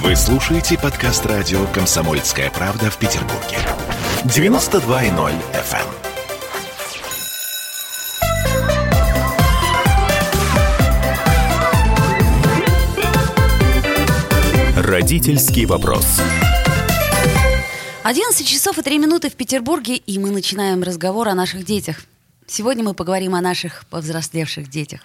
Вы слушаете подкаст радио «Комсомольская правда» в Петербурге. 92.0 FM. Родительский вопрос. 11 часов и 3 минуты в Петербурге, и мы начинаем разговор о наших детях. Сегодня мы поговорим о наших повзрослевших детях.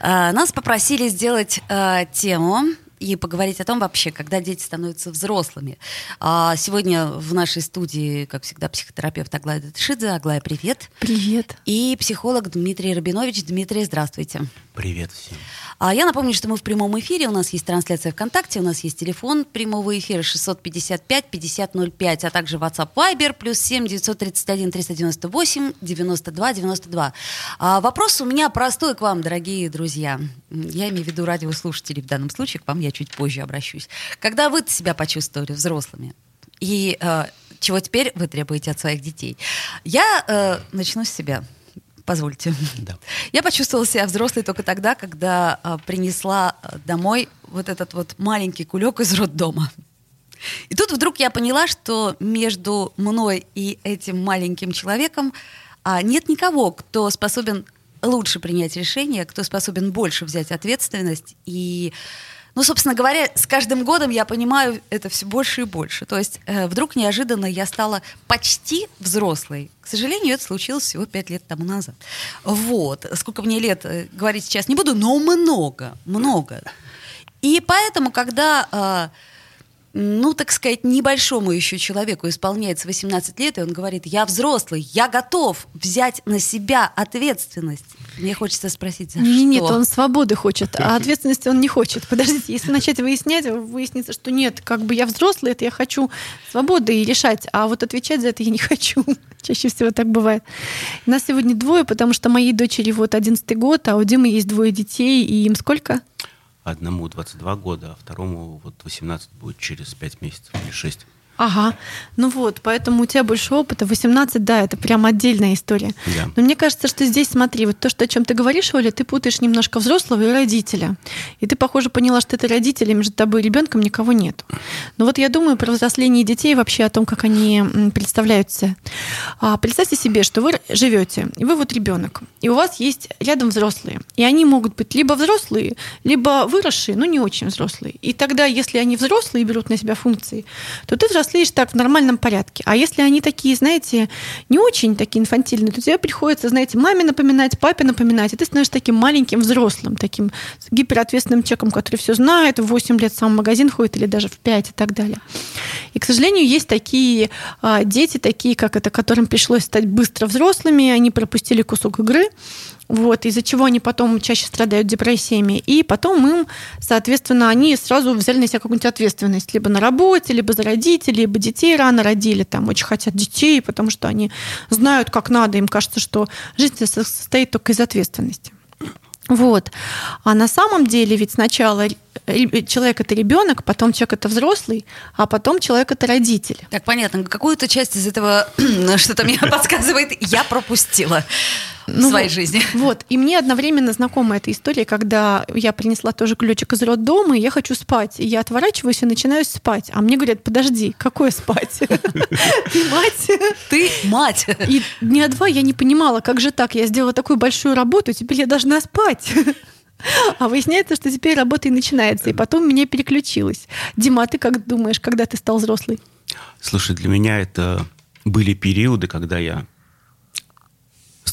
А, нас попросили сделать а, тему и поговорить о том вообще, когда дети становятся взрослыми. А сегодня в нашей студии, как всегда, психотерапевт Аглая Датышидзе. Аглая, привет. Привет. И психолог Дмитрий Рабинович. Дмитрий, здравствуйте. Привет всем. А я напомню, что мы в прямом эфире. У нас есть трансляция ВКонтакте, у нас есть телефон прямого эфира 655-5005, а также WhatsApp Viber плюс 7 931 398 92 92. А вопрос у меня простой к вам, дорогие друзья. Я имею в виду радиослушателей в данном случае, к вам я чуть позже обращусь. Когда вы себя почувствовали взрослыми? И э, чего теперь вы требуете от своих детей? Я э, начну с себя позвольте. Да. Я почувствовала себя взрослой только тогда, когда а, принесла а, домой вот этот вот маленький кулек из роддома. И тут вдруг я поняла, что между мной и этим маленьким человеком а, нет никого, кто способен лучше принять решение, кто способен больше взять ответственность и ну, собственно говоря, с каждым годом я понимаю это все больше и больше. То есть э, вдруг неожиданно я стала почти взрослой. К сожалению, это случилось всего пять лет тому назад. Вот. Сколько мне лет э, говорить сейчас не буду, но много, много. И поэтому, когда э, ну, так сказать, небольшому еще человеку исполняется 18 лет, и он говорит, я взрослый, я готов взять на себя ответственность. Мне хочется спросить, за не, что? Нет, он свободы хочет, а ответственности он не хочет. Подождите, если начать выяснять, выяснится, что нет, как бы я взрослый, это я хочу свободы и решать, а вот отвечать за это я не хочу. Чаще всего так бывает. Нас сегодня двое, потому что моей дочери вот 11 год, а у Димы есть двое детей, и им сколько? Одному 22 года, а второму вот 18 будет через 5 месяцев или 6. Ага. Ну вот, поэтому у тебя больше опыта. 18, да, это прям отдельная история. Да. Но мне кажется, что здесь, смотри, вот то, что, о чем ты говоришь, Оля, ты путаешь немножко взрослого и родителя. И ты, похоже, поняла, что это родители, между тобой и ребенком никого нет. Но вот я думаю про взросление детей вообще, о том, как они представляются. А, представьте себе, что вы живете, и вы вот ребенок, и у вас есть рядом взрослые. И они могут быть либо взрослые, либо выросшие, но не очень взрослые. И тогда, если они взрослые и берут на себя функции, то ты взрослый взрослеешь так в нормальном порядке. А если они такие, знаете, не очень такие инфантильные, то тебе приходится, знаете, маме напоминать, папе напоминать, и ты становишься таким маленьким взрослым, таким гиперответственным человеком, который все знает, в 8 лет сам в магазин ходит или даже в 5 и так далее. И, к сожалению, есть такие а, дети, такие, как это, которым пришлось стать быстро взрослыми, они пропустили кусок игры, вот, из-за чего они потом чаще страдают депрессиями. И потом им, соответственно, они сразу взяли на себя какую-нибудь ответственность либо на работе, либо за родителей, либо детей рано родили, там очень хотят детей, потому что они знают, как надо, им кажется, что жизнь состоит только из ответственности. Вот. А на самом деле ведь сначала человек это ребенок, потом человек это взрослый, а потом человек это родитель. Так, понятно. Какую-то часть из этого, что-то мне подсказывает, я пропустила ну, в своей жизни. Вот. И мне одновременно знакома эта история, когда я принесла тоже ключик из роддома, и я хочу спать. И я отворачиваюсь и начинаю спать. А мне говорят, подожди, какое спать? Ты мать. Ты мать. И дня два я не понимала, как же так? Я сделала такую большую работу, теперь я должна спать. А выясняется, что теперь работа и начинается. И потом меня переключилась. Дима, а ты как думаешь, когда ты стал взрослый? Слушай, для меня это были периоды, когда я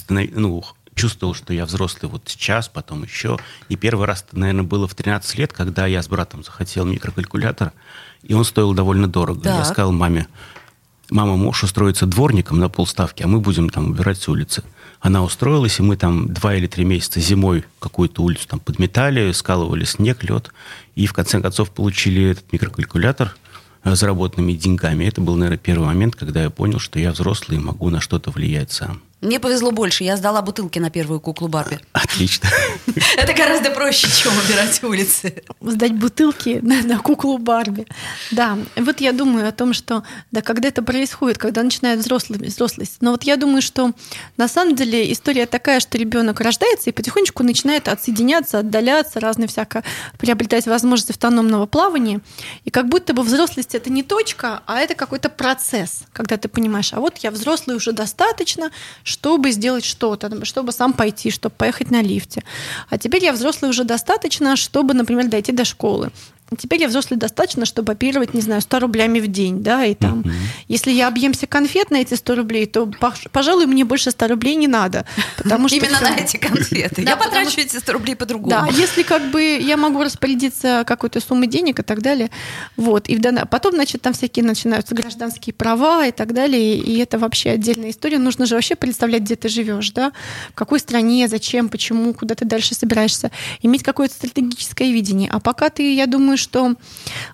ну, чувствовал, что я взрослый вот сейчас, потом еще. И первый раз, наверное, было в 13 лет, когда я с братом захотел микрокалькулятор, и он стоил довольно дорого. Так. Я сказал маме, мама, можешь устроиться дворником на полставки, а мы будем там убирать с улицы. Она устроилась, и мы там два или три месяца зимой какую-то улицу там подметали, скалывали снег, лед, и в конце концов получили этот микрокалькулятор э, заработанными деньгами. Это был, наверное, первый момент, когда я понял, что я взрослый и могу на что-то влиять сам. Мне повезло больше. Я сдала бутылки на первую куклу Барби. Отлично. Это гораздо проще, чем убирать улицы. Сдать бутылки на, на куклу Барби. Да, вот я думаю о том, что да, когда это происходит, когда начинает взрослый, взрослость. Но вот я думаю, что на самом деле история такая, что ребенок рождается и потихонечку начинает отсоединяться, отдаляться, разные всяко приобретать возможность автономного плавания. И как будто бы взрослость это не точка, а это какой-то процесс, когда ты понимаешь, а вот я взрослый уже достаточно, чтобы сделать что-то, чтобы сам пойти, чтобы поехать на лифте. А теперь я взрослый уже достаточно, чтобы, например, дойти до школы. Теперь я взрослый достаточно, чтобы оперировать, не знаю, 100 рублями в день, да, и там, uh-huh. если я объемся конфет на эти 100 рублей, то, пожалуй, мне больше 100 рублей не надо, потому что... Именно на эти конфеты. Я потрачу эти 100 рублей по-другому. Да, если как бы я могу распорядиться какой-то суммой денег и так далее, вот, и потом, значит, там всякие начинаются гражданские права и так далее, и это вообще отдельная история. Нужно же вообще представлять, где ты живешь, да, в какой стране, зачем, почему, куда ты дальше собираешься, иметь какое-то стратегическое видение. А пока ты, я думаю, думаю, что,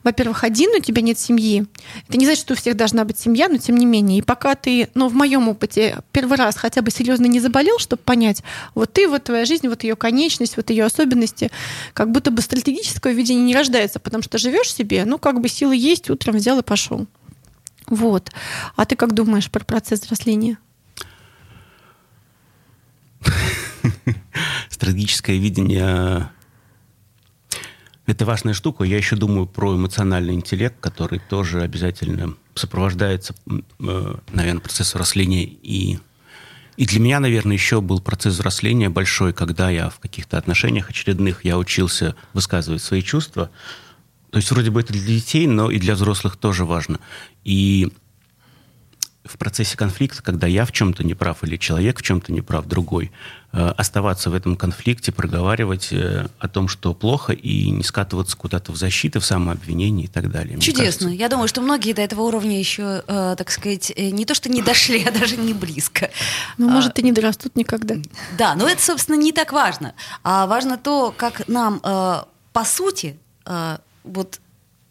во-первых, один у тебя нет семьи. Это не значит, что у всех должна быть семья, но тем не менее. И пока ты, ну, в моем опыте, первый раз хотя бы серьезно не заболел, чтобы понять, вот ты, вот твоя жизнь, вот ее конечность, вот ее особенности, как будто бы стратегическое видение не рождается, потому что живешь себе, ну, как бы силы есть, утром взял и пошел. Вот. А ты как думаешь про процесс взросления? Стратегическое видение это важная штука. Я еще думаю про эмоциональный интеллект, который тоже обязательно сопровождается, э, наверное, процессом взросления. И, и для меня, наверное, еще был процесс взросления большой, когда я в каких-то отношениях очередных я учился высказывать свои чувства. То есть вроде бы это для детей, но и для взрослых тоже важно. И в процессе конфликта, когда я в чем-то не прав или человек в чем-то не прав, другой, э, оставаться в этом конфликте, проговаривать э, о том, что плохо, и не скатываться куда-то в защиту, в самообвинение и так далее. Чудесно. Я думаю, что многие до этого уровня еще, э, так сказать, не то что не дошли, а даже не близко. Ну, может, и не дорастут никогда. Да, но это, собственно, не так важно. А важно то, как нам, по сути, вот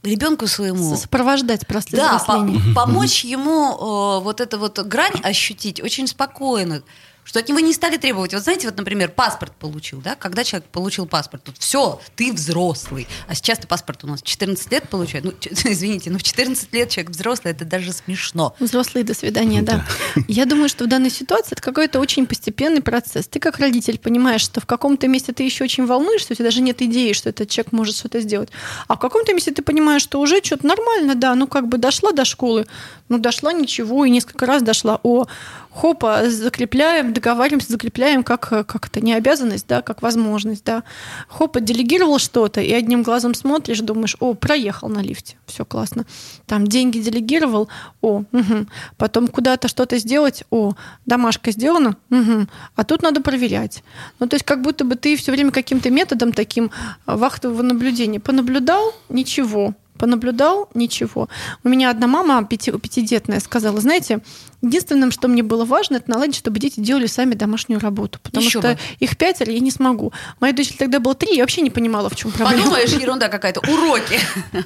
ребенку своему. Сопровождать просто да, по помочь ему э, вот эту вот грань ощутить очень спокойно что от него не стали требовать. Вот знаете, вот, например, паспорт получил, да, когда человек получил паспорт, тут все, ты взрослый, а сейчас ты паспорт у нас 14 лет получает, ну, извините, ну, в 14 лет человек взрослый, это даже смешно. Взрослый, до свидания, да. да. Я думаю, что в данной ситуации это какой-то очень постепенный процесс. Ты как родитель понимаешь, что в каком-то месте ты еще очень волнуешься, у тебя даже нет идеи, что этот человек может что-то сделать, а в каком-то месте ты понимаешь, что уже что-то нормально, да, ну, как бы дошла до школы, ну, дошла ничего, и несколько раз дошла, о, хопа, закрепляем, договариваемся, закрепляем как, как это не обязанность, да, как возможность, да. Хопа, делегировал что-то, и одним глазом смотришь, думаешь, о, проехал на лифте, все классно. Там деньги делегировал, о, угу. потом куда-то что-то сделать, о, домашка сделана, угу. а тут надо проверять. Ну, то есть как будто бы ты все время каким-то методом таким вахтового наблюдения понаблюдал, ничего, понаблюдал, ничего. У меня одна мама пяти, пятидетная сказала, знаете, единственным, что мне было важно, это наладить, чтобы дети делали сами домашнюю работу, потому Еще что бы. их пятеро я не смогу. Моя дочь тогда было три, я вообще не понимала, в чем проблема. Подумаешь, ерунда какая-то, уроки.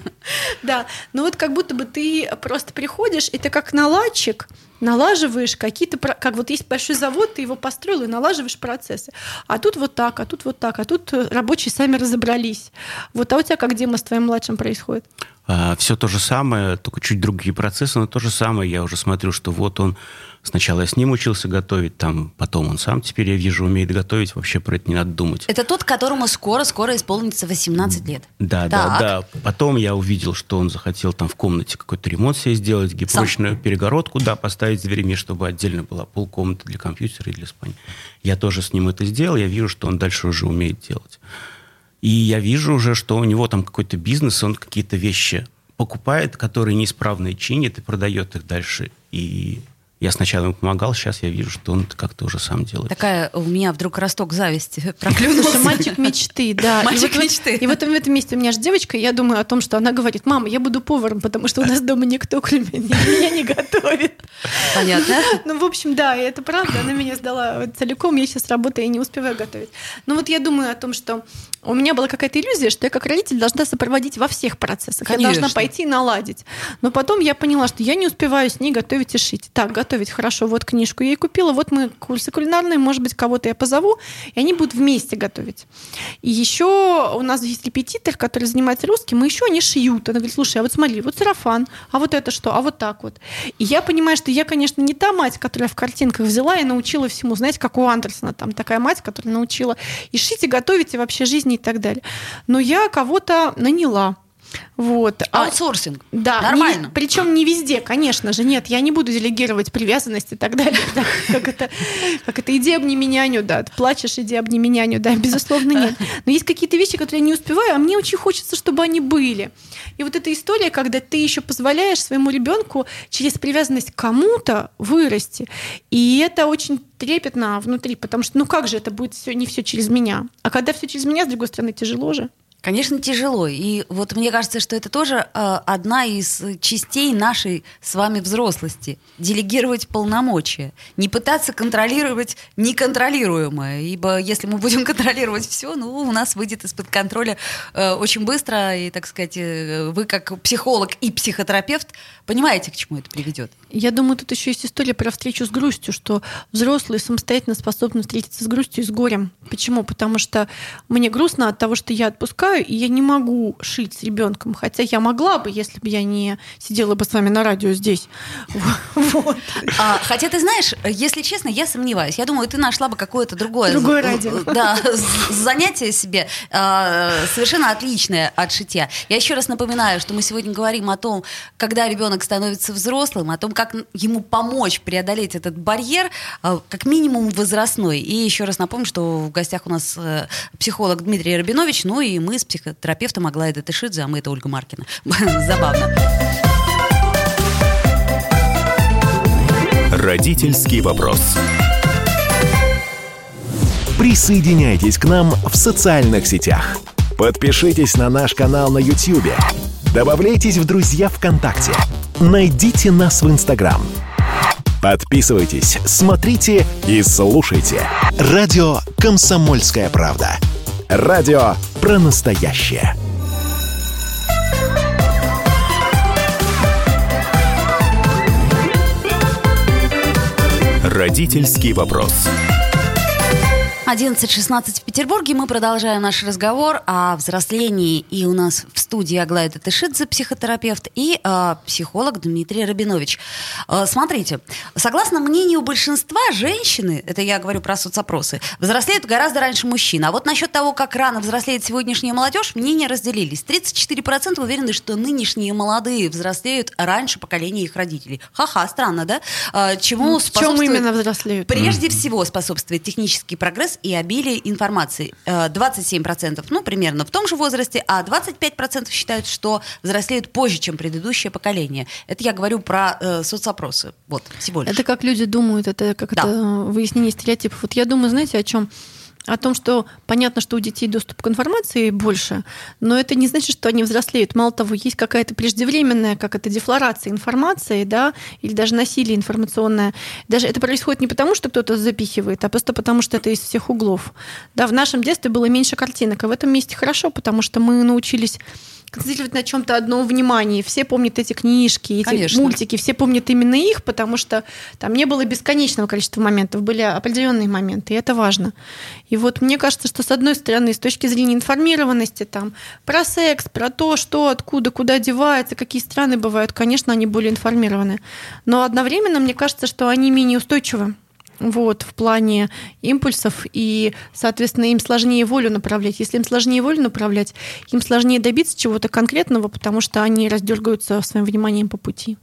Да, но вот как будто бы ты просто приходишь, и ты как наладчик, налаживаешь какие-то, как вот есть большой завод, ты его построил и налаживаешь процессы. А тут вот так, а тут вот так, а тут рабочие сами разобрались. Вот, а у тебя как, Дима, с твоим младшим происходит? А, все то же самое, только чуть другие процессы, но то же самое. Я уже смотрю, что вот он Сначала я с ним учился готовить, там, потом он сам теперь, я вижу, умеет готовить, вообще про это не надо думать. Это тот, которому скоро-скоро исполнится 18 лет. Да, так. да, да. Потом я увидел, что он захотел там в комнате какой-то ремонт себе сделать, гипрочную перегородку, да, поставить с дверями, чтобы отдельно была полкомнаты для компьютера и для спальни. Я тоже с ним это сделал, я вижу, что он дальше уже умеет делать. И я вижу уже, что у него там какой-то бизнес, он какие-то вещи покупает, которые неисправные чинит и продает их дальше. И я сначала ему помогал, сейчас я вижу, что он как-то уже сам делает. Такая у меня вдруг росток зависти проклюнулся. Мальчик мечты, да. Мальчик и мечты. И вот в этом месте у меня же девочка, я думаю о том, что она говорит, мама, я буду поваром, потому что у нас дома никто, кроме меня, не готовит. Понятно. Ну, в общем, да, это правда. Она меня сдала целиком, я сейчас работаю и не успеваю готовить. Но вот я думаю о том, что у меня была какая-то иллюзия, что я как родитель должна сопроводить во всех процессах. Конечно. Я должна пойти и наладить. Но потом я поняла, что я не успеваю с ней готовить и шить. Так, готовить хорошо, вот книжку я ей купила, вот мы курсы кулинарные, может быть, кого-то я позову, и они будут вместе готовить. И еще у нас есть репетитор, который занимается русским, и еще они шьют. Она говорит, слушай, а вот смотри, вот сарафан, а вот это что, а вот так вот. И я понимаю, что я, конечно, не та мать, которая в картинках взяла и научила всему. Знаете, как у Андерсона, там такая мать, которая научила и шить, и готовить, и вообще жизни и так далее. Но я кого-то наняла. Вот. А Аутсорсинг. Да, нормально. Не, причем не везде, конечно же. Нет, я не буду делегировать привязанность и так далее. Да, как это, как это, иди обними няню, да, плачешь, иди обними няню, да, безусловно, нет. Но есть какие-то вещи, которые я не успеваю, а мне очень хочется, чтобы они были. И вот эта история, когда ты еще позволяешь своему ребенку через привязанность к кому-то вырасти. И это очень трепетно внутри, потому что, ну как же это будет все не все через меня? А когда все через меня, с другой стороны, тяжело же. Конечно, тяжело. И вот мне кажется, что это тоже э, одна из частей нашей с вами взрослости. Делегировать полномочия. Не пытаться контролировать неконтролируемое. Ибо если мы будем контролировать все, ну, у нас выйдет из-под контроля э, очень быстро. И, так сказать, э, вы как психолог и психотерапевт понимаете, к чему это приведет. Я думаю, тут еще есть история про встречу с грустью, что взрослые самостоятельно способны встретиться с грустью и с горем. Почему? Потому что мне грустно от того, что я отпускаю отдыхаю, и я не могу шить с ребенком. Хотя я могла бы, если бы я не сидела бы с вами на радио здесь. Вот. А, хотя ты знаешь, если честно, я сомневаюсь. Я думаю, ты нашла бы какое-то другое, другое радио. Да, занятие себе а, совершенно отличное от шитья. Я еще раз напоминаю, что мы сегодня говорим о том, когда ребенок становится взрослым, о том, как ему помочь преодолеть этот барьер, а, как минимум возрастной. И еще раз напомню, что в гостях у нас э, психолог Дмитрий Рабинович, ну и мы с психотерапевтом Аглая Датышидзе, а мы это Ольга Маркина. Забавно. Родительский вопрос. Присоединяйтесь к нам в социальных сетях. Подпишитесь на наш канал на YouTube. Добавляйтесь в друзья ВКонтакте. Найдите нас в Инстаграм. Подписывайтесь, смотрите и слушайте. Радио «Комсомольская правда». Радио про настоящее. Родительский вопрос. 11.16 в Петербурге. Мы продолжаем наш разговор о взрослении. И у нас в студии Аглая Татышидзе, психотерапевт, и э, психолог Дмитрий Рабинович. Э, смотрите, согласно мнению большинства, женщины, это я говорю про соцопросы, взрослеют гораздо раньше мужчин. А вот насчет того, как рано взрослеет сегодняшняя молодежь, мнения разделились. 34% уверены, что нынешние молодые взрослеют раньше поколения их родителей. Ха-ха, странно, да? Э, чему в чем именно взрослеют? Прежде всего способствует технический прогресс и обилие информации. 27%, э, ну, примерно в том же возрасте, а 25% считают, что взрослеют позже, чем предыдущее поколение. Это я говорю про э, соцопросы. Вот, всего лишь. Это как люди думают, это как да. это выяснение стереотипов. Вот я думаю, знаете, о чем? О том, что понятно, что у детей доступ к информации больше, но это не значит, что они взрослеют. Мало того, есть какая-то преждевременная, как это, дефлорация информации, да, или даже насилие информационное. Даже это происходит не потому, что кто-то запихивает, а просто потому, что это из всех углов. Да, в нашем детстве было меньше картинок, а в этом месте хорошо, потому что мы научились концентрировать на чем-то одном внимании. Все помнят эти книжки, эти Конечно. мультики, все помнят именно их, потому что там не было бесконечного количества моментов, были определенные моменты, и это важно. И вот мне кажется, что с одной стороны, с точки зрения информированности там про секс, про то, что, откуда, куда девается, какие страны бывают, конечно, они более информированы. Но одновременно мне кажется, что они менее устойчивы вот, в плане импульсов, и, соответственно, им сложнее волю направлять. Если им сложнее волю направлять, им сложнее добиться чего-то конкретного, потому что они раздергаются своим вниманием по пути.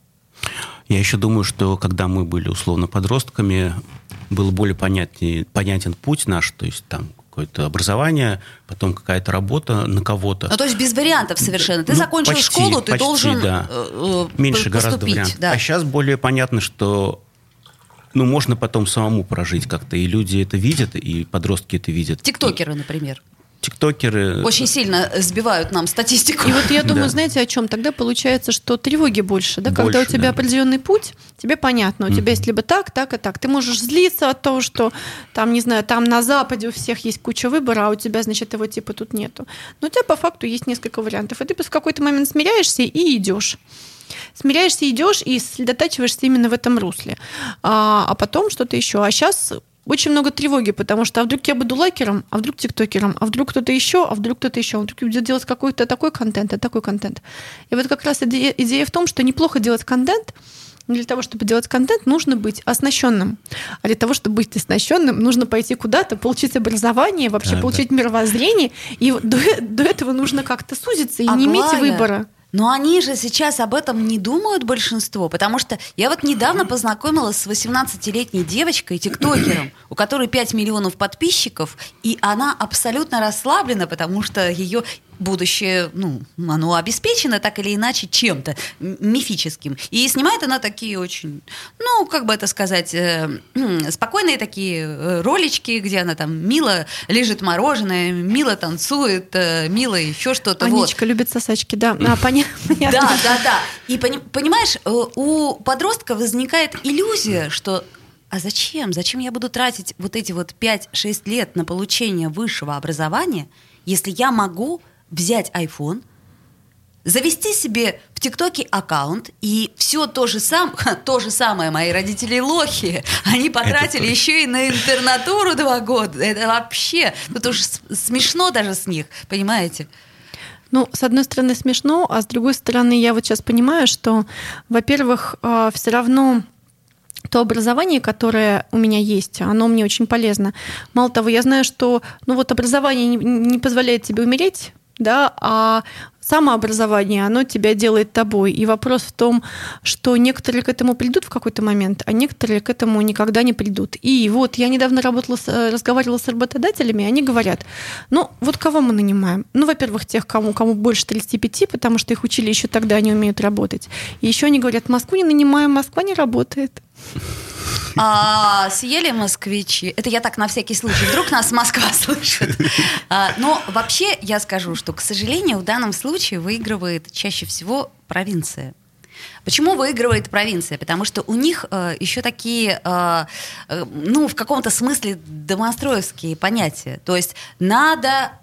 Я еще думаю, что когда мы были условно подростками, был более понятнее, понятен путь наш, то есть там какое-то образование, потом какая-то работа на кого-то. Ну, то есть без вариантов совершенно. Ты ну, закончил почти, школу, ты почти, должен да. э, э Меньше поступить, гораздо вариантов. Да. А сейчас более понятно, что ну, можно потом самому прожить как-то. И люди это видят, и подростки это видят. Тиктокеры, например. тиктокеры... Очень сильно сбивают нам статистику. И вот я думаю, да. знаете, о чем? Тогда получается, что тревоги больше, да? Больше, Когда у тебя да. определенный путь, тебе понятно, у mm-hmm. тебя есть либо так, так и так. Ты можешь злиться от того, что там, не знаю, там на Западе у всех есть куча выбора, а у тебя, значит, его типа тут нету. Но у тебя по факту есть несколько вариантов. И ты в какой-то момент смиряешься и идешь смиряешься, идешь и сосредотачиваешься именно в этом русле. А, а потом что-то еще. А сейчас очень много тревоги, потому что а вдруг я буду лайкером, а вдруг тиктокером, а вдруг кто-то еще, а вдруг кто-то еще, а вдруг будет делать какой-то такой контент, а такой контент. И вот как раз идея, идея в том, что неплохо делать контент, для того, чтобы делать контент, нужно быть оснащенным. А для того, чтобы быть оснащенным, нужно пойти куда-то, получить образование, вообще да, получить да. мировоззрение. И до, до этого нужно как-то сузиться и а не иметь выбора. Но они же сейчас об этом не думают большинство, потому что я вот недавно познакомилась с 18-летней девочкой, тиктокером, у которой 5 миллионов подписчиков, и она абсолютно расслаблена, потому что ее будущее, ну, оно обеспечено так или иначе чем-то мифическим. И снимает она такие очень, ну, как бы это сказать, э, спокойные такие э, ролички, где она там мило лежит мороженое, мило танцует, э, мило еще что-то. Анечка вот. любит сосачки, да. А, понятно. Да, да, да. И понимаешь, э, у подростка возникает иллюзия, что а зачем? Зачем я буду тратить вот эти вот 5-6 лет на получение высшего образования, если я могу взять iPhone, завести себе в ТикТоке аккаунт, и все то же, сам, то же самое мои родители лохи. Они потратили еще и на интернатуру два года. Это вообще, это уже смешно даже с них, понимаете? Ну, с одной стороны смешно, а с другой стороны я вот сейчас понимаю, что, во-первых, а, все равно то образование, которое у меня есть, оно мне очень полезно. Мало того, я знаю, что ну вот образование не позволяет тебе умереть, да, а самообразование, оно тебя делает тобой. И вопрос в том, что некоторые к этому придут в какой-то момент, а некоторые к этому никогда не придут. И вот я недавно работала, с, разговаривала с работодателями, они говорят, ну вот кого мы нанимаем? Ну, во-первых, тех, кому, кому больше 35, потому что их учили еще тогда, они умеют работать. И еще они говорят, Москву не нанимаем, Москва не работает. А, съели москвичи. Это я так на всякий случай. Вдруг нас Москва слышит. А, но вообще я скажу, что, к сожалению, в данном случае выигрывает чаще всего провинция. Почему выигрывает провинция? Потому что у них э, еще такие, э, э, ну, в каком-то смысле домостроевские понятия. То есть надо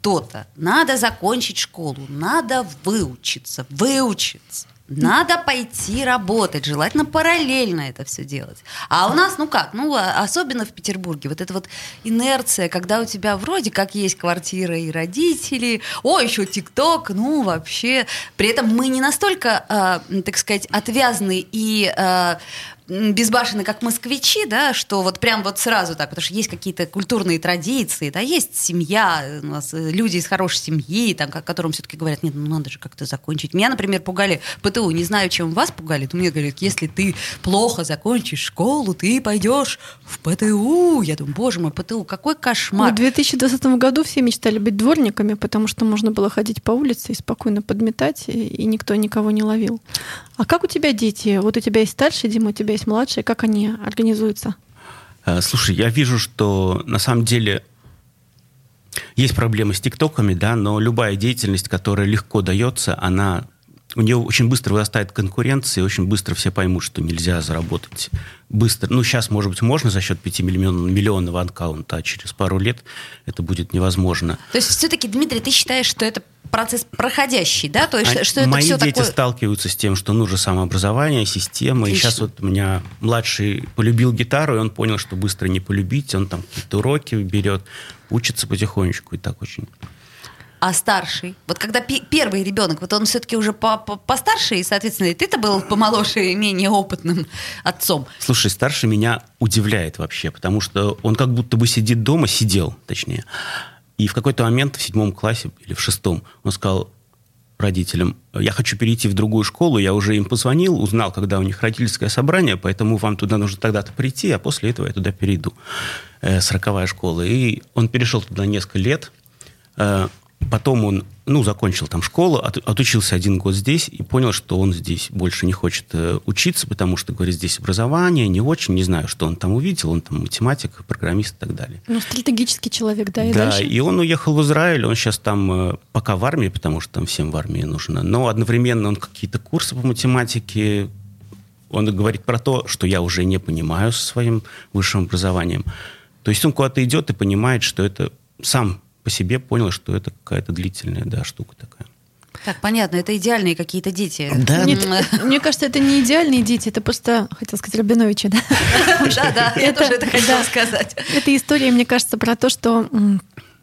то-то, надо закончить школу, надо выучиться, выучиться. Надо пойти работать, желательно параллельно это все делать. А у нас, ну как, ну а, особенно в Петербурге, вот эта вот инерция, когда у тебя вроде как есть квартира и родители, о, еще ТикТок, ну вообще. При этом мы не настолько, э, так сказать, отвязны и э, безбашенны, как москвичи, да, что вот прям вот сразу так, потому что есть какие-то культурные традиции, да, есть семья, у нас э, люди из хорошей семьи, там, которым все-таки говорят, нет, ну надо же как-то закончить. Меня, например, пугали ПТУ, не знаю, чем вас пугали, то мне говорят, если ты плохо закончишь школу, ты пойдешь в ПТУ. Я думаю, боже мой, ПТУ, какой кошмар. В 2020 году все мечтали быть дворниками, потому что можно было ходить по улице и спокойно подметать, и никто никого не ловил. А как у тебя дети? Вот у тебя есть старший Дима, у тебя есть младший. Как они организуются? Э, слушай, я вижу, что на самом деле есть проблемы с тиктоками, да, но любая деятельность, которая легко дается, она у нее очень быстро вырастает конкуренция, и очень быстро все поймут, что нельзя заработать быстро. Ну, сейчас, может быть, можно за счет 5 миллион, миллионного аккаунта, а через пару лет это будет невозможно. То есть все-таки, Дмитрий, ты считаешь, что это процесс проходящий, да? То есть, а что это мои все дети такое... сталкиваются с тем, что нужно самообразование, система. Отлично. И сейчас вот у меня младший полюбил гитару, и он понял, что быстро не полюбить. Он там какие-то уроки берет, учится потихонечку, и так очень а старший? Вот когда первый ребенок, вот он все-таки уже по -по постарше, и, соответственно, и ты-то был помоложе и менее опытным отцом. Слушай, старший меня удивляет вообще, потому что он как будто бы сидит дома, сидел, точнее. И в какой-то момент в седьмом классе или в шестом он сказал родителям, я хочу перейти в другую школу, я уже им позвонил, узнал, когда у них родительское собрание, поэтому вам туда нужно тогда-то прийти, а после этого я туда перейду. Э, сороковая школа. И он перешел туда несколько лет, э, Потом он, ну, закончил там школу, от, отучился один год здесь и понял, что он здесь больше не хочет э, учиться, потому что, говорит, здесь образование не очень, не знаю, что он там увидел, он там математик, программист и так далее. Ну, стратегический человек, да, и Да, дальше? и он уехал в Израиль, он сейчас там э, пока в армии, потому что там всем в армии нужно, но одновременно он какие-то курсы по математике, он говорит про то, что я уже не понимаю со своим высшим образованием. То есть он куда-то идет и понимает, что это сам по себе понял, что это какая-то длительная да, штука такая. Так, понятно, это идеальные какие-то дети. Да. Нет, мне кажется, это не идеальные дети, это просто, хотел сказать, Рабиновичи, да? Да, да, я тоже это хотела сказать. Это история, мне кажется, про то, что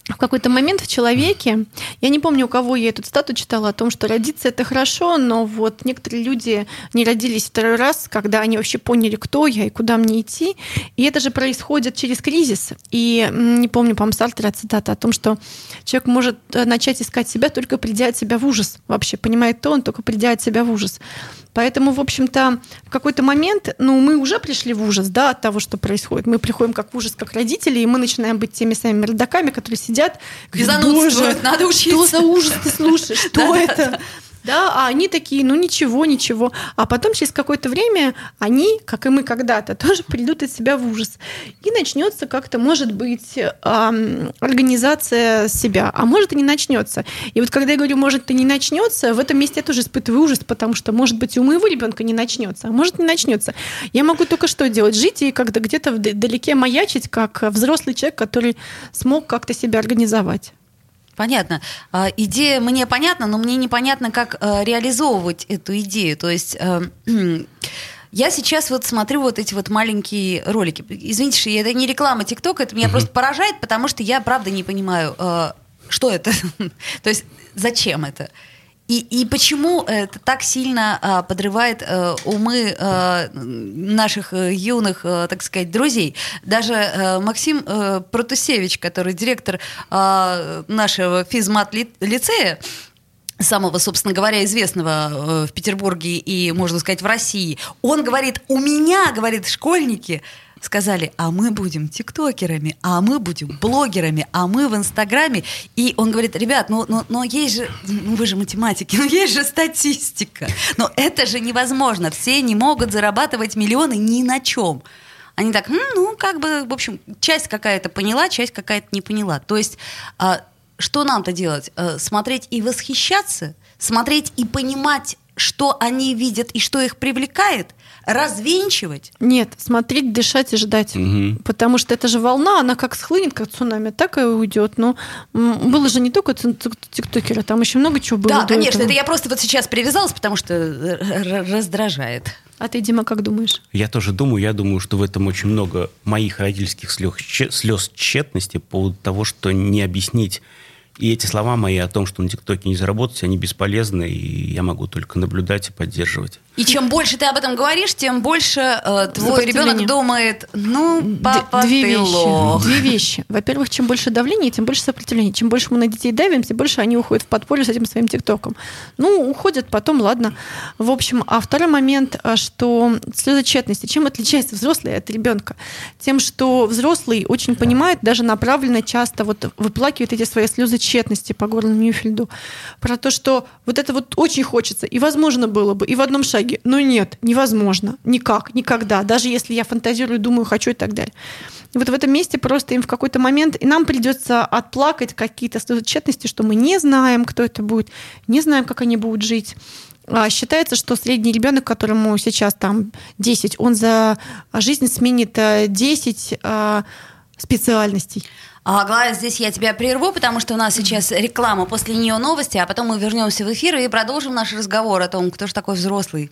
в какой-то момент в человеке, я не помню, у кого я эту стату читала о том, что родиться это хорошо, но вот некоторые люди не родились второй раз, когда они вообще поняли, кто я и куда мне идти. И это же происходит через кризис. И не помню, по-моему, Сартера цитата о том, что человек может э, начать искать себя, только придя от себя в ужас. Вообще понимает то, он только придя от себя в ужас. Поэтому, в общем-то, в какой-то момент, ну, мы уже пришли в ужас, да, от того, что происходит. Мы приходим как в ужас, как родители, и мы начинаем быть теми самыми родаками, которые сидят, говорят, боже, надо учиться. Что за ужас ты слушаешь? Что это? Да, а они такие, ну ничего, ничего. А потом через какое-то время они, как и мы когда-то, тоже придут от себя в ужас. И начнется как-то, может быть, эм, организация себя, а может и не начнется. И вот когда я говорю, может и не начнется, в этом месте я тоже испытываю ужас, потому что, может быть, у моего ребенка не начнется, а может не начнется. Я могу только что делать? Жить и когда где-то вдалеке маячить, как взрослый человек, который смог как-то себя организовать. Понятно. А, идея мне понятна, но мне непонятно, как э, реализовывать эту идею. То есть э, я сейчас вот смотрю вот эти вот маленькие ролики. Извините, что это не реклама ТикТока, это меня угу. просто поражает, потому что я правда не понимаю, что это. То есть зачем это? И, и почему это так сильно а, подрывает а, умы а, наших а, юных, а, так сказать, друзей? Даже а, Максим а, Протусевич, который директор а, нашего физмат-лицея, самого, собственно говоря, известного в Петербурге и, можно сказать, в России, он говорит, у меня, говорит, школьники сказали, а мы будем тиктокерами, а мы будем блогерами, а мы в Инстаграме. И он говорит, ребят, ну, ну, но есть же, ну вы же математики, ну есть же статистика. Но это же невозможно. Все не могут зарабатывать миллионы ни на чем. Они так, ну, как бы, в общем, часть какая-то поняла, часть какая-то не поняла. То есть, а, что нам-то делать? А, смотреть и восхищаться? Смотреть и понимать, что они видят и что их привлекает? развенчивать? Нет, смотреть, дышать и ждать. Угу. Потому что это же волна, она как схлынет, как цунами, так и уйдет. Но было же не только тиктокеры, там еще много чего было. Да, конечно, этого. это я просто вот сейчас привязалась, потому что раздражает. А ты, Дима, как думаешь? Я тоже думаю. Я думаю, что в этом очень много моих родительских слез, слез тщетности по поводу того, что не объяснить и эти слова мои о том, что на ТикТоке не заработать, они бесполезны, и я могу только наблюдать и поддерживать. И чем больше ты об этом говоришь, тем больше э, твой ребенок думает, ну, папа, Две ты вещи. Лох. Две вещи. Во-первых, чем больше давления, тем больше сопротивления. Чем больше мы на детей давим, тем больше они уходят в подполье с этим своим ТикТоком. Ну, уходят потом, ладно. В общем, а второй момент, а, что слезы тщетности. Чем отличается взрослый от ребенка? Тем, что взрослый очень понимает, даже направленно часто вот выплакивает эти свои слезы тщетности по горлу Ньюфельду. Про то, что вот это вот очень хочется, и возможно было бы, и в одном шаге итоге, ну нет, невозможно, никак, никогда, даже если я фантазирую, думаю, хочу и так далее. И вот в этом месте просто им в какой-то момент, и нам придется отплакать какие-то тщетности, что мы не знаем, кто это будет, не знаем, как они будут жить. А считается, что средний ребенок, которому сейчас там 10, он за жизнь сменит 10 э, а, специальностей. А, Глая, здесь я тебя прерву, потому что у нас сейчас реклама, после нее новости, а потом мы вернемся в эфир и продолжим наш разговор о том, кто же такой взрослый.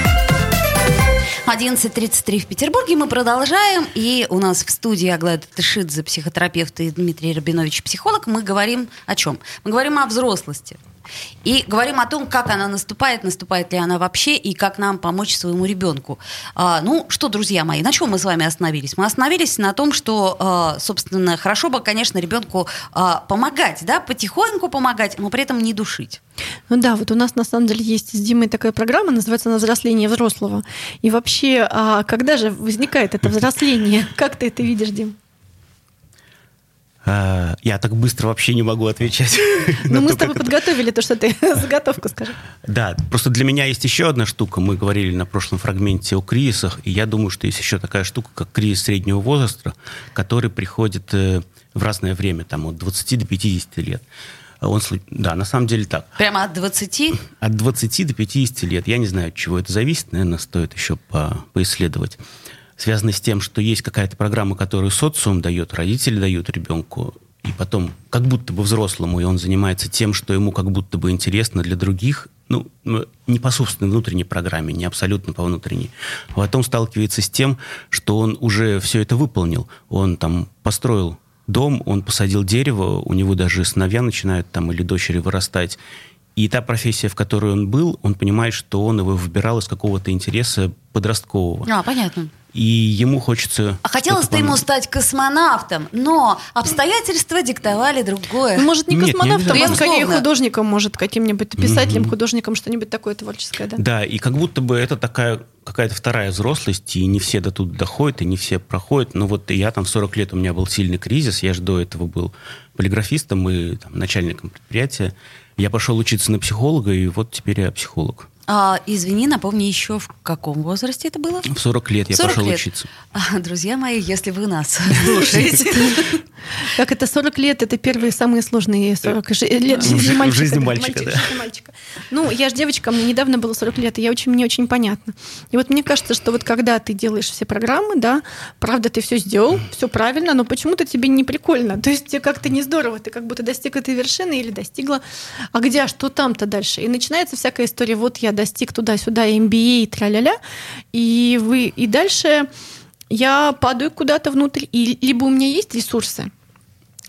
11.33 в Петербурге. Мы продолжаем. И у нас в студии Аглая Тышидзе, психотерапевт, и Дмитрий Рабинович, психолог. Мы говорим о чем? Мы говорим о взрослости. И говорим о том, как она наступает, наступает ли она вообще, и как нам помочь своему ребенку. А, ну что, друзья мои, на чем мы с вами остановились? Мы остановились на том, что, а, собственно, хорошо бы, конечно, ребенку а, помогать, да, потихоньку помогать, но при этом не душить. Ну да, вот у нас на самом деле есть с Димой такая программа, называется «На взросление взрослого». И вообще, а когда же возникает это взросление? Как ты это видишь, Дим? А, я так быстро вообще не могу отвечать. Ну, мы с тобой подготовили то, что ты заготовку скажи. Да, просто для меня есть еще одна штука. Мы говорили на прошлом фрагменте о кризисах, и я думаю, что есть еще такая штука, как кризис среднего возраста, который приходит э, в разное время, там, от 20 до 50 лет. Он, да, на самом деле так. Прямо от 20? От 20 до 50 лет. Я не знаю, от чего это зависит, наверное, стоит еще по поисследовать связаны с тем, что есть какая-то программа, которую социум дает, родители дают ребенку, и потом как будто бы взрослому, и он занимается тем, что ему как будто бы интересно для других, ну, не по собственной внутренней программе, не абсолютно по внутренней. Потом сталкивается с тем, что он уже все это выполнил. Он там построил дом, он посадил дерево, у него даже сыновья начинают там или дочери вырастать. И та профессия, в которой он был, он понимает, что он его выбирал из какого-то интереса подросткового. А, понятно и ему хочется... А хотелось-то ему стать космонавтом, но обстоятельства диктовали другое. Ну, может, не Нет, космонавтом, не а скорее художником, может, каким-нибудь писателем, mm-hmm. художником, что-нибудь такое творческое, да? Да, и как будто бы это такая какая-то вторая взрослость, и не все до тут доходят, и не все проходят. Но вот я там в 40 лет, у меня был сильный кризис, я же до этого был полиграфистом и там, начальником предприятия. Я пошел учиться на психолога, и вот теперь я психолог. А, извини, напомни еще, в каком возрасте это было? В 40 лет я 40 пошел лет. учиться. А, друзья мои, если вы нас слушаете. Как это 40 лет, это первые самые сложные 40 лет жизни мальчика. жизни мальчика. Ну, я же девочка, мне недавно было 40 лет, и я очень, мне очень понятно. И вот мне кажется, что вот когда ты делаешь все программы, да, правда, ты все сделал, все правильно, но почему-то тебе не прикольно. То есть тебе как-то не здорово, ты как будто достиг этой вершины или достигла, а где, а что там-то дальше? И начинается всякая история, вот я достиг туда-сюда MBA и тра-ля-ля, и, вы, и дальше я падаю куда-то внутрь, и либо у меня есть ресурсы,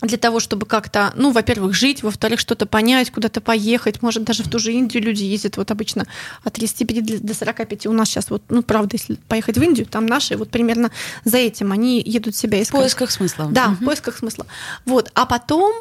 для того, чтобы как-то, ну, во-первых, жить, во-вторых, что-то понять, куда-то поехать, может, даже в ту же Индию люди ездят, вот обычно от 35 до 45 у нас сейчас вот, ну, правда, если поехать в Индию, там наши вот примерно за этим, они едут себя искать. В поисках смысла. Да, угу. в поисках смысла. Вот, а потом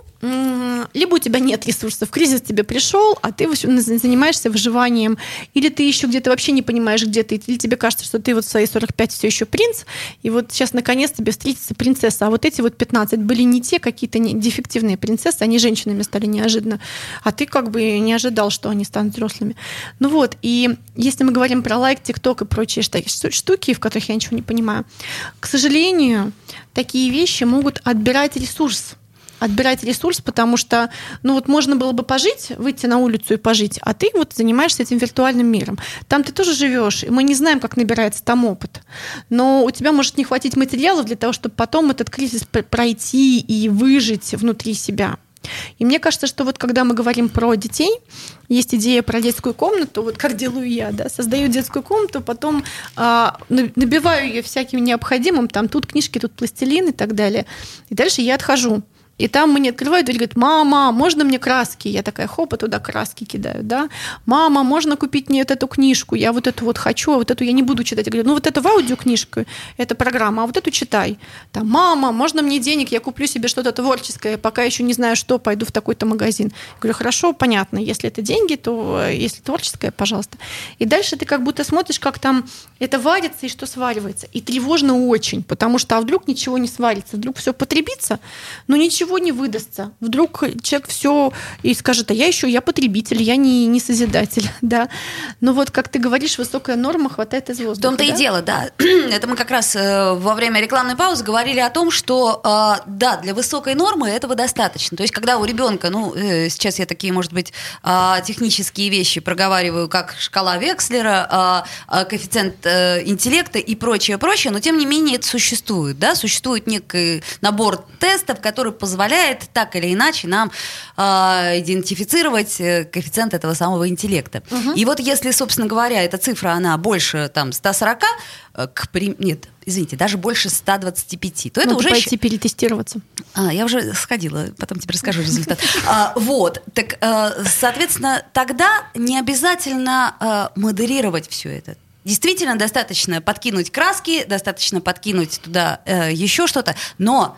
либо у тебя нет ресурсов, кризис тебе пришел, а ты занимаешься выживанием, или ты еще где-то вообще не понимаешь, где ты, или тебе кажется, что ты вот в свои 45 все еще принц, и вот сейчас наконец тебе встретится принцесса, а вот эти вот 15 были не те какие-то дефективные принцессы, они женщинами стали неожиданно, а ты как бы не ожидал, что они станут взрослыми. Ну вот, и если мы говорим про лайк, тикток и прочие штуки, в которых я ничего не понимаю, к сожалению, такие вещи могут отбирать ресурс отбирать ресурс, потому что, ну вот можно было бы пожить, выйти на улицу и пожить, а ты вот занимаешься этим виртуальным миром. Там ты тоже живешь, и мы не знаем, как набирается там опыт. Но у тебя может не хватить материалов для того, чтобы потом этот кризис пройти и выжить внутри себя. И мне кажется, что вот когда мы говорим про детей, есть идея про детскую комнату, вот как делаю я, да, создаю детскую комнату, потом а, набиваю ее всяким необходимым, там тут книжки, тут пластилин и так далее. И дальше я отхожу. И там мне открывают дверь, говорят, мама, можно мне краски? Я такая, хопа, туда краски кидаю, да. Мама, можно купить мне вот эту книжку? Я вот эту вот хочу, а вот эту я не буду читать. Я говорю, ну вот это в аудиокнижку, это программа, а вот эту читай. Там, мама, можно мне денег? Я куплю себе что-то творческое, пока еще не знаю что, пойду в такой-то магазин. Я говорю, хорошо, понятно, если это деньги, то э, если творческое, пожалуйста. И дальше ты как будто смотришь, как там это варится и что сваривается. И тревожно очень, потому что а вдруг ничего не сварится, вдруг все потребится, но ничего ничего не выдастся. Вдруг человек все и скажет, а я еще, я потребитель, я не, не созидатель, да. Но вот, как ты говоришь, высокая норма хватает из воздуха. В том-то да? и дело, да. Это мы как раз э, во время рекламной паузы говорили о том, что, э, да, для высокой нормы этого достаточно. То есть, когда у ребенка, ну, э, сейчас я такие, может быть, э, технические вещи проговариваю, как шкала Векслера, э, э, коэффициент интеллекта и прочее, прочее, но тем не менее это существует, да, существует некий набор тестов, который позволяет так или иначе нам э, идентифицировать коэффициент этого самого интеллекта. Угу. И вот если, собственно говоря, эта цифра, она больше там 140, э, к при... нет, извините, даже больше 125, то это Надо уже... пойти перетестироваться. А, я уже сходила, потом тебе расскажу результат. А, вот, так, э, соответственно, тогда не обязательно э, модерировать все это. Действительно, достаточно подкинуть краски, достаточно подкинуть туда э, еще что-то, но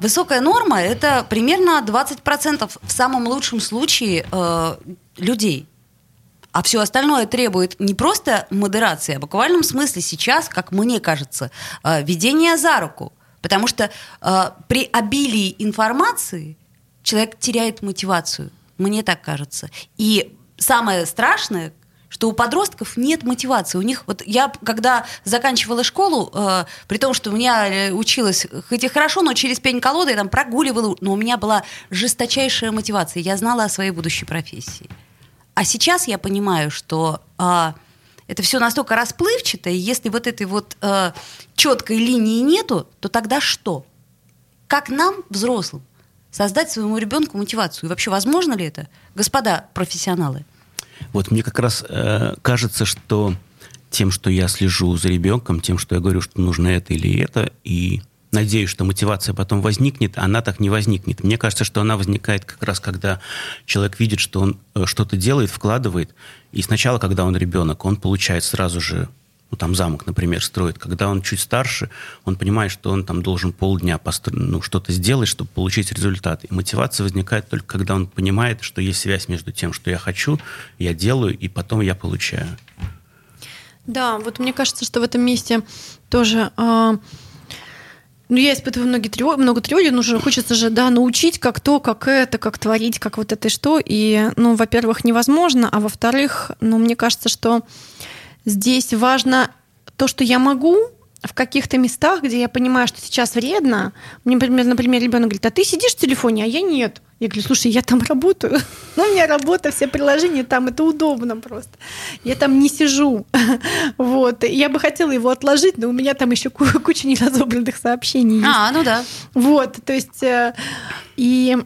высокая норма это примерно 20% в самом лучшем случае э, людей. А все остальное требует не просто модерации, а в буквальном смысле сейчас, как мне кажется, э, ведения за руку. Потому что э, при обилии информации человек теряет мотивацию. Мне так кажется. И самое страшное, что у подростков нет мотивации. У них вот я когда заканчивала школу, э, при том, что у меня э, училась хоть и хорошо, но через пень колоды я там прогуливала, но у меня была жесточайшая мотивация. Я знала о своей будущей профессии. А сейчас я понимаю, что э, это все настолько расплывчато, и если вот этой вот э, четкой линии нету, то тогда что? Как нам, взрослым, создать своему ребенку мотивацию? И вообще возможно ли это, господа профессионалы? Вот мне как раз э, кажется, что тем, что я слежу за ребенком, тем, что я говорю, что нужно это или это, и надеюсь, что мотивация потом возникнет, она так не возникнет. Мне кажется, что она возникает как раз, когда человек видит, что он э, что-то делает, вкладывает, и сначала, когда он ребенок, он получает сразу же ну, там замок, например, строит. Когда он чуть старше, он понимает, что он там должен полдня постро... ну, что-то сделать, чтобы получить результат. И мотивация возникает только, когда он понимает, что есть связь между тем, что я хочу, я делаю, и потом я получаю. Да, вот мне кажется, что в этом месте тоже... Э ну, я испытываю многие тревоги, много тревоги, нужно, хочется же, да, научить, как то, как это, как творить, как вот это и что. И, ну, во-первых, невозможно, а во-вторых, ну, мне кажется, что Здесь важно то, что я могу в каких-то местах, где я понимаю, что сейчас вредно. Мне, например, например ребенок говорит, а ты сидишь в телефоне, а я нет. Я говорю, слушай, я там работаю. Ну, у меня работа, все приложения там, это удобно просто. Я там не сижу. Вот. Я бы хотела его отложить, но у меня там еще куча неразобранных сообщений есть. А, ну да. Вот, то есть... Э, и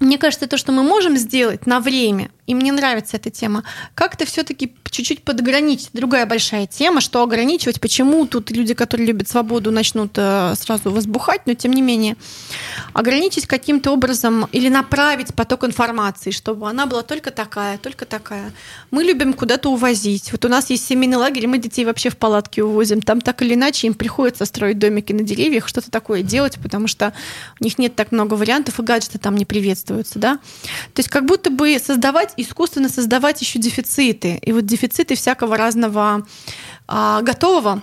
мне кажется, то, что мы можем сделать на время, и мне нравится эта тема, как-то все-таки чуть-чуть подограничить. Другая большая тема, что ограничивать, почему тут люди, которые любят свободу, начнут э, сразу возбухать, но тем не менее ограничить каким-то образом или направить поток информации, чтобы она была только такая, только такая. Мы любим куда-то увозить. Вот у нас есть семейный лагерь, мы детей вообще в палатке увозим. Там так или иначе им приходится строить домики на деревьях, что-то такое делать, потому что у них нет так много вариантов, и гаджеты там не приветствуются. Да? То есть как будто бы создавать искусственно создавать еще дефициты. И вот дефициты всякого разного а, готового,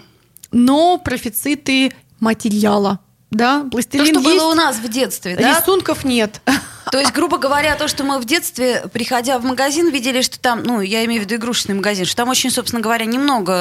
но профициты материала. Да, пластилин То, что есть, было у нас в детстве, да? Рисунков нет. То есть, грубо говоря, то, что мы в детстве, приходя в магазин, видели, что там, ну, я имею в виду игрушечный магазин, что там очень, собственно говоря, немного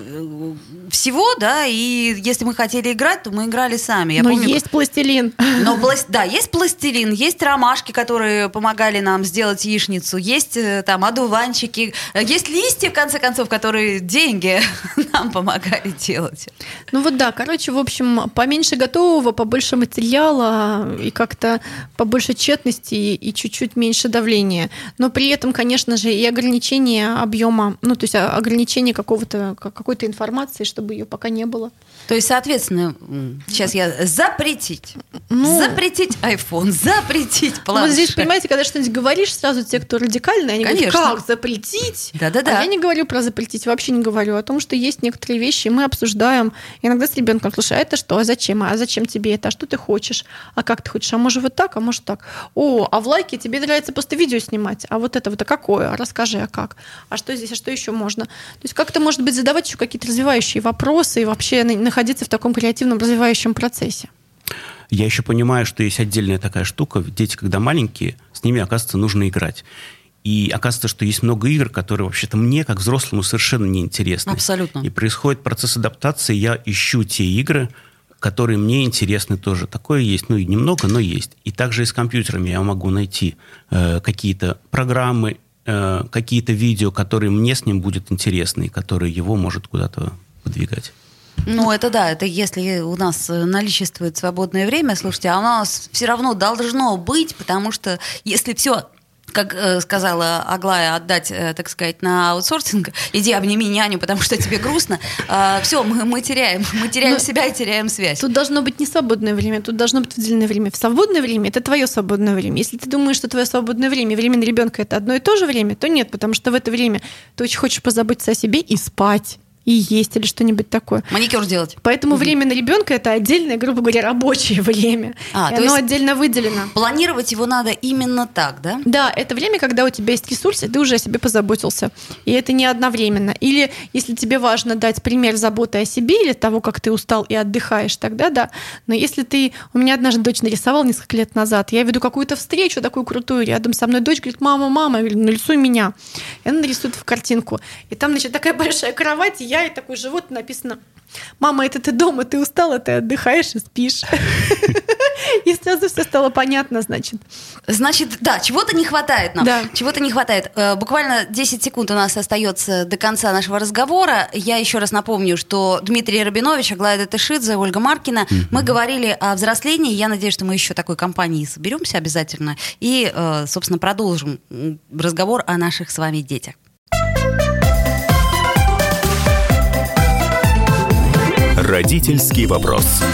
э, всего, да, и если мы хотели играть, то мы играли сами. Я Но помню, есть пластилин. Но, да, есть пластилин, есть ромашки, которые помогали нам сделать яичницу, есть э, там одуванчики, есть листья, в конце концов, которые деньги нам помогали делать. Ну вот да, короче, в общем, поменьше готового, побольше материала и как-то побольше тщетности гибкости и чуть-чуть меньше давления. Но при этом, конечно же, и ограничение объема, ну, то есть ограничение какого-то, какой-то информации, чтобы ее пока не было. То есть, соответственно, сейчас я запретить. Ну, запретить iPhone, запретить планшет. Вот здесь, понимаете, когда что-нибудь говоришь, сразу те, кто радикальные, они Конечно. говорят, как запретить? Да-да-да. А я не говорю про запретить, вообще не говорю о том, что есть некоторые вещи, мы обсуждаем. Иногда с ребенком, слушай, а это что? А зачем? А зачем тебе это? А что ты хочешь? А как ты хочешь? А может вот так? А может так? О, а в лайке тебе нравится просто видео снимать. А вот это вот, а какое? Расскажи, а как? А что здесь? А что еще можно? То есть как-то, может быть, задавать еще какие-то развивающие вопросы и вообще находиться в таком креативном развивающем процессе. я еще понимаю, что есть отдельная такая штука. Дети, когда маленькие, с ними, оказывается, нужно играть. И оказывается, что есть много игр, которые вообще-то мне, как взрослому, совершенно неинтересны. Абсолютно. И происходит процесс адаптации, я ищу те игры, которые мне интересны тоже. Такое есть, ну и немного, но есть. И также и с компьютерами я могу найти э, какие-то программы, э, какие-то видео, которые мне с ним будут интересны, и которые его может куда-то подвигать. Ну, это да, это если у нас наличествует свободное время, слушайте, а у нас все равно должно быть, потому что если все как э, сказала Аглая, отдать, э, так сказать, на аутсорсинг, иди обними няню, потому что тебе грустно, э, все, мы, мы теряем, мы теряем Но ну, себя и теряем связь. Тут должно быть не свободное время, тут должно быть выделенное время. В свободное время это твое свободное время. Если ты думаешь, что твое свободное время время на ребенка это одно и то же время, то нет, потому что в это время ты очень хочешь позаботиться о себе и спать и есть или что-нибудь такое. Маникюр делать. Поэтому угу. время на ребенка это отдельное, грубо говоря, рабочее время. А, и то оно есть отдельно выделено. Планировать его надо именно так, да? Да, это время, когда у тебя есть ресурсы, ты уже о себе позаботился. И это не одновременно. Или если тебе важно дать пример заботы о себе или того, как ты устал и отдыхаешь, тогда да. Но если ты... У меня однажды дочь нарисовала несколько лет назад. Я веду какую-то встречу такую крутую. Рядом со мной дочь говорит, мама, мама. Я говорю, нарисуй меня. И она нарисует в картинку. И там, значит, такая большая кровать, я и такой живот написано «Мама, это ты дома, ты устала, ты отдыхаешь и спишь». И сразу все стало понятно, значит. Значит, да, чего-то не хватает нам. Да. Чего-то не хватает. Э, буквально 10 секунд у нас остается до конца нашего разговора. Я еще раз напомню, что Дмитрий Рабинович, Аглая Датышидзе, Ольга Маркина. Mm-hmm. Мы говорили о взрослении. Я надеюсь, что мы еще такой компанией соберемся обязательно. И, э, собственно, продолжим разговор о наших с вами детях. Родительский вопрос.